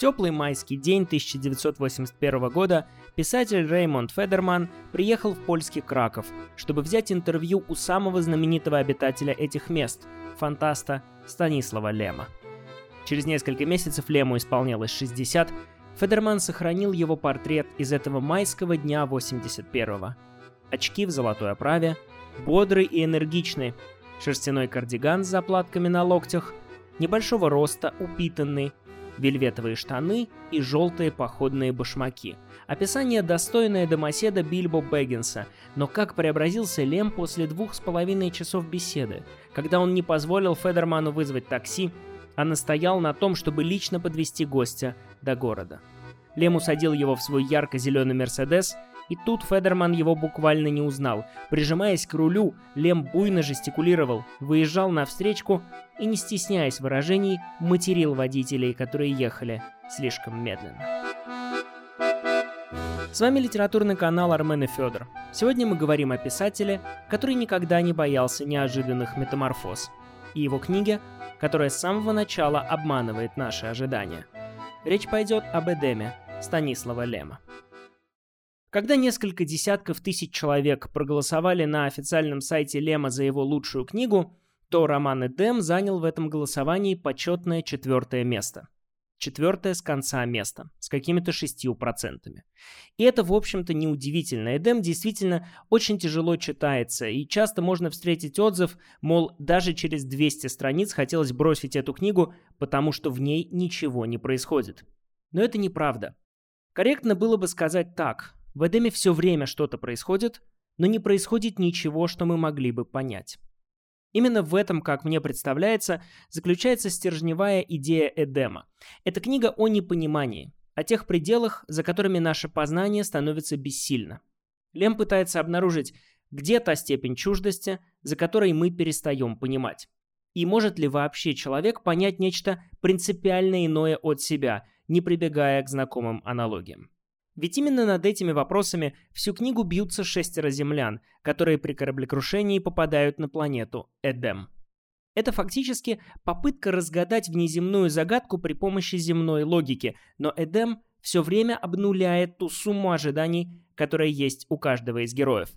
теплый майский день 1981 года писатель Реймонд Федерман приехал в польский Краков, чтобы взять интервью у самого знаменитого обитателя этих мест – фантаста Станислава Лема. Через несколько месяцев Лему исполнялось 60, Федерман сохранил его портрет из этого майского дня 81-го. Очки в золотой оправе, бодрый и энергичный, шерстяной кардиган с заплатками на локтях, небольшого роста, упитанный, вельветовые штаны и желтые походные башмаки. Описание достойное домоседа Бильбо Бэггинса, но как преобразился Лем после двух с половиной часов беседы, когда он не позволил Федерману вызвать такси, а настоял на том, чтобы лично подвести гостя до города. Лем усадил его в свой ярко-зеленый Мерседес – и тут Федерман его буквально не узнал. Прижимаясь к рулю, Лем буйно жестикулировал, выезжал навстречку и, не стесняясь выражений, материл водителей, которые ехали слишком медленно. С вами литературный канал Армен и Федор. Сегодня мы говорим о писателе, который никогда не боялся неожиданных метаморфоз, и его книге, которая с самого начала обманывает наши ожидания. Речь пойдет об Эдеме Станислава Лема. Когда несколько десятков тысяч человек проголосовали на официальном сайте Лема за его лучшую книгу, то роман Эдем занял в этом голосовании почетное четвертое место. Четвертое с конца места, с какими-то шестью процентами. И это, в общем-то, неудивительно. Эдем действительно очень тяжело читается, и часто можно встретить отзыв, мол, даже через 200 страниц хотелось бросить эту книгу, потому что в ней ничего не происходит. Но это неправда. Корректно было бы сказать так. В Эдеме все время что-то происходит, но не происходит ничего, что мы могли бы понять. Именно в этом, как мне представляется, заключается стержневая идея Эдема. Это книга о непонимании, о тех пределах, за которыми наше познание становится бессильно. Лем пытается обнаружить, где та степень чуждости, за которой мы перестаем понимать. И может ли вообще человек понять нечто принципиально иное от себя, не прибегая к знакомым аналогиям? Ведь именно над этими вопросами всю книгу бьются шестеро землян, которые при кораблекрушении попадают на планету Эдем. Это фактически попытка разгадать внеземную загадку при помощи земной логики, но Эдем все время обнуляет ту сумму ожиданий, которая есть у каждого из героев.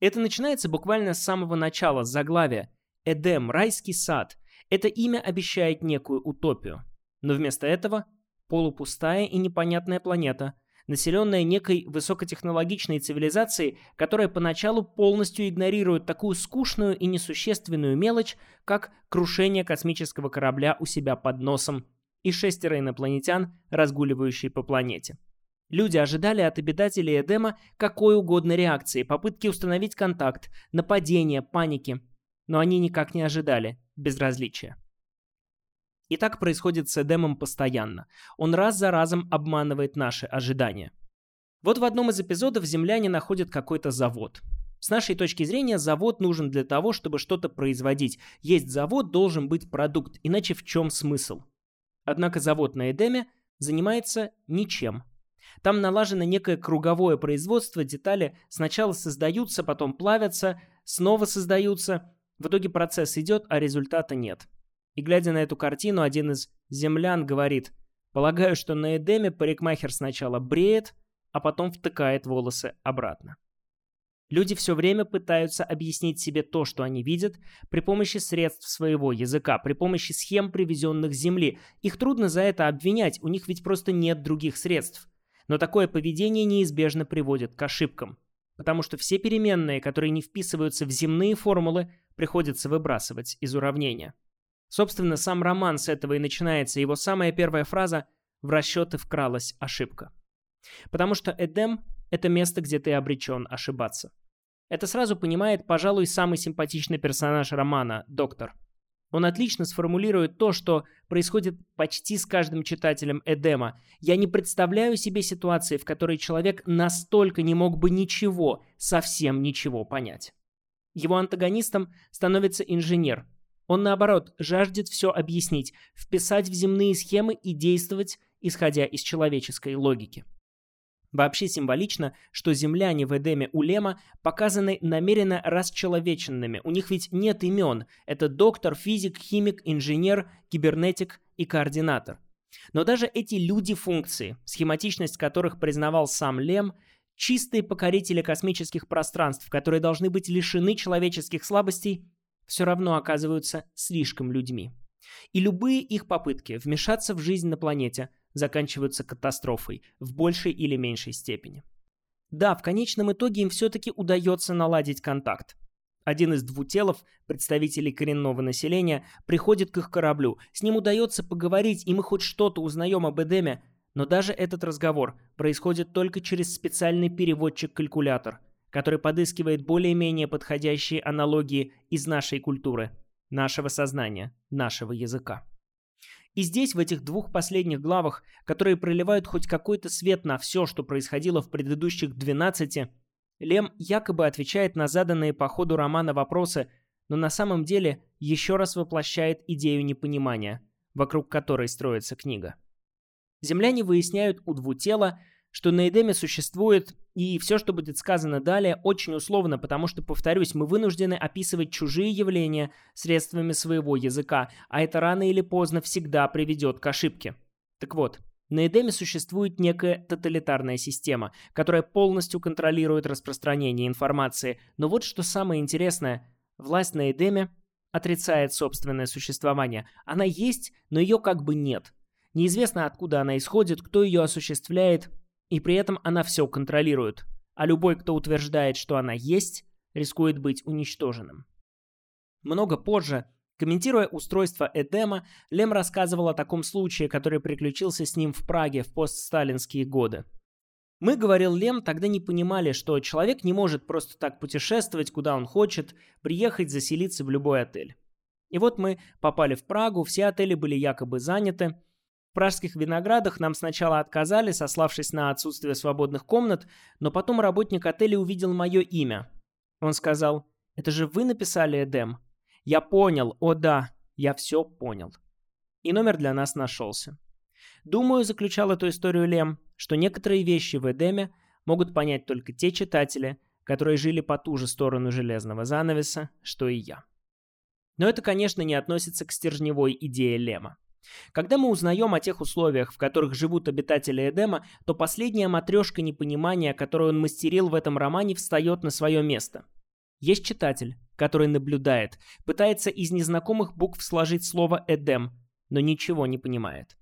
Это начинается буквально с самого начала, с заглавия. Эдем, райский сад. Это имя обещает некую утопию. Но вместо этого полупустая и непонятная планета – населенная некой высокотехнологичной цивилизацией, которая поначалу полностью игнорирует такую скучную и несущественную мелочь, как крушение космического корабля у себя под носом и шестеро инопланетян, разгуливающие по планете. Люди ожидали от обитателей Эдема какой угодно реакции, попытки установить контакт, нападения, паники. Но они никак не ожидали безразличия. И так происходит с Эдемом постоянно. Он раз за разом обманывает наши ожидания. Вот в одном из эпизодов земляне находят какой-то завод. С нашей точки зрения, завод нужен для того, чтобы что-то производить. Есть завод, должен быть продукт, иначе в чем смысл? Однако завод на Эдеме занимается ничем. Там налажено некое круговое производство, детали сначала создаются, потом плавятся, снова создаются. В итоге процесс идет, а результата нет. И глядя на эту картину, один из землян говорит, полагаю, что на Эдеме парикмахер сначала бреет, а потом втыкает волосы обратно. Люди все время пытаются объяснить себе то, что они видят, при помощи средств своего языка, при помощи схем, привезенных с Земли. Их трудно за это обвинять, у них ведь просто нет других средств. Но такое поведение неизбежно приводит к ошибкам. Потому что все переменные, которые не вписываются в земные формулы, приходится выбрасывать из уравнения. Собственно, сам роман с этого и начинается. Его самая первая фраза «В расчеты вкралась ошибка». Потому что Эдем — это место, где ты обречен ошибаться. Это сразу понимает, пожалуй, самый симпатичный персонаж романа — доктор. Он отлично сформулирует то, что происходит почти с каждым читателем Эдема. Я не представляю себе ситуации, в которой человек настолько не мог бы ничего, совсем ничего понять. Его антагонистом становится инженер, он, наоборот, жаждет все объяснить, вписать в земные схемы и действовать, исходя из человеческой логики. Вообще символично, что земляне в Эдеме Улема показаны намеренно расчеловеченными. У них ведь нет имен. Это доктор, физик, химик, инженер, кибернетик и координатор. Но даже эти люди-функции, схематичность которых признавал сам Лем, чистые покорители космических пространств, которые должны быть лишены человеческих слабостей, все равно оказываются слишком людьми. И любые их попытки вмешаться в жизнь на планете заканчиваются катастрофой в большей или меньшей степени. Да, в конечном итоге им все-таки удается наладить контакт. Один из двутелов, представителей коренного населения, приходит к их кораблю. С ним удается поговорить, и мы хоть что-то узнаем об Эдеме, но даже этот разговор происходит только через специальный переводчик-калькулятор, который подыскивает более-менее подходящие аналогии из нашей культуры, нашего сознания, нашего языка. И здесь, в этих двух последних главах, которые проливают хоть какой-то свет на все, что происходило в предыдущих 12, Лем якобы отвечает на заданные по ходу романа вопросы, но на самом деле еще раз воплощает идею непонимания, вокруг которой строится книга. Земляне выясняют у двутела, что на Эдеме существует, и все, что будет сказано далее, очень условно, потому что, повторюсь, мы вынуждены описывать чужие явления средствами своего языка, а это рано или поздно всегда приведет к ошибке. Так вот, на Эдеме существует некая тоталитарная система, которая полностью контролирует распространение информации. Но вот что самое интересное. Власть на Эдеме отрицает собственное существование. Она есть, но ее как бы нет. Неизвестно, откуда она исходит, кто ее осуществляет, и при этом она все контролирует. А любой, кто утверждает, что она есть, рискует быть уничтоженным. Много позже Комментируя устройство Эдема, Лем рассказывал о таком случае, который приключился с ним в Праге в постсталинские годы. Мы, говорил Лем, тогда не понимали, что человек не может просто так путешествовать, куда он хочет, приехать, заселиться в любой отель. И вот мы попали в Прагу, все отели были якобы заняты. Пражских виноградах нам сначала отказали, сославшись на отсутствие свободных комнат, но потом работник отеля увидел мое имя. Он сказал, «Это же вы написали Эдем?» Я понял, о да, я все понял. И номер для нас нашелся. Думаю, заключал эту историю Лем, что некоторые вещи в Эдеме могут понять только те читатели, которые жили по ту же сторону железного занавеса, что и я. Но это, конечно, не относится к стержневой идее Лема. Когда мы узнаем о тех условиях, в которых живут обитатели Эдема, то последняя матрешка непонимания, которую он мастерил в этом романе, встает на свое место. Есть читатель, который наблюдает, пытается из незнакомых букв сложить слово «Эдем», но ничего не понимает.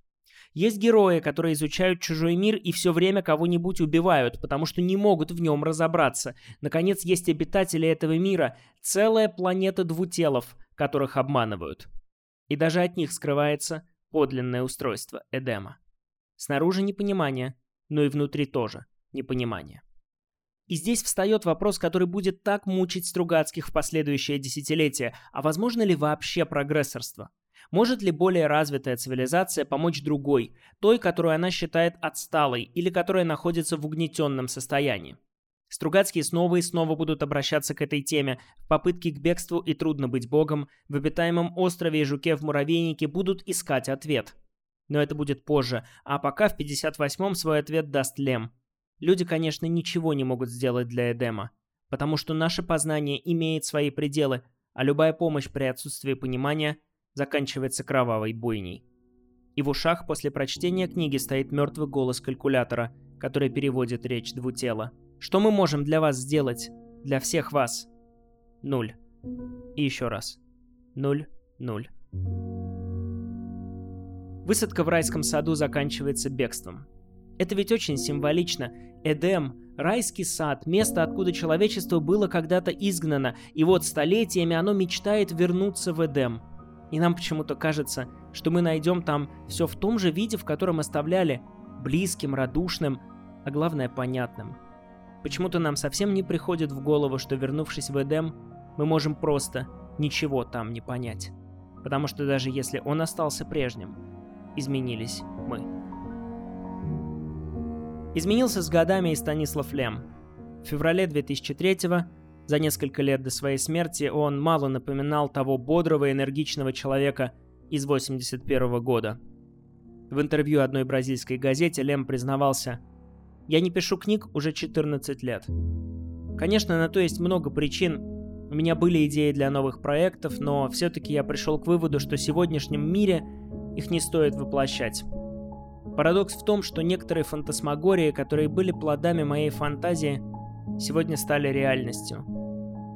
Есть герои, которые изучают чужой мир и все время кого-нибудь убивают, потому что не могут в нем разобраться. Наконец, есть обитатели этого мира, целая планета двутелов, которых обманывают. И даже от них скрывается подлинное устройство Эдема. Снаружи непонимание, но и внутри тоже непонимание. И здесь встает вопрос, который будет так мучить Стругацких в последующее десятилетие, а возможно ли вообще прогрессорство? Может ли более развитая цивилизация помочь другой, той, которую она считает отсталой или которая находится в угнетенном состоянии? Стругацкие снова и снова будут обращаться к этой теме. В попытке к бегству и трудно быть богом, в обитаемом острове и жуке в муравейнике будут искать ответ. Но это будет позже, а пока в 58-м свой ответ даст Лем – Люди, конечно, ничего не могут сделать для Эдема, потому что наше познание имеет свои пределы, а любая помощь при отсутствии понимания заканчивается кровавой бойней. И в ушах после прочтения книги стоит мертвый голос калькулятора, который переводит речь двутела. Что мы можем для вас сделать? Для всех вас? Нуль. И еще раз. Нуль, нуль. Высадка в райском саду заканчивается бегством. Это ведь очень символично. Эдем, райский сад, место, откуда человечество было когда-то изгнано, и вот столетиями оно мечтает вернуться в Эдем. И нам почему-то кажется, что мы найдем там все в том же виде, в котором оставляли, близким, радушным, а главное понятным. Почему-то нам совсем не приходит в голову, что вернувшись в Эдем, мы можем просто ничего там не понять. Потому что даже если он остался прежним, изменились мы. Изменился с годами и Станислав Лем. В феврале 2003-го, за несколько лет до своей смерти, он мало напоминал того бодрого и энергичного человека из 81 -го года. В интервью одной бразильской газете Лем признавался «Я не пишу книг уже 14 лет. Конечно, на то есть много причин. У меня были идеи для новых проектов, но все-таки я пришел к выводу, что в сегодняшнем мире их не стоит воплощать. Парадокс в том, что некоторые фантасмагории, которые были плодами моей фантазии, сегодня стали реальностью.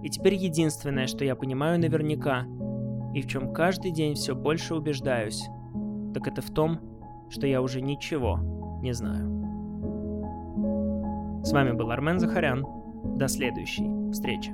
И теперь единственное, что я понимаю наверняка, и в чем каждый день все больше убеждаюсь, так это в том, что я уже ничего не знаю. С вами был Армен Захарян. До следующей встречи.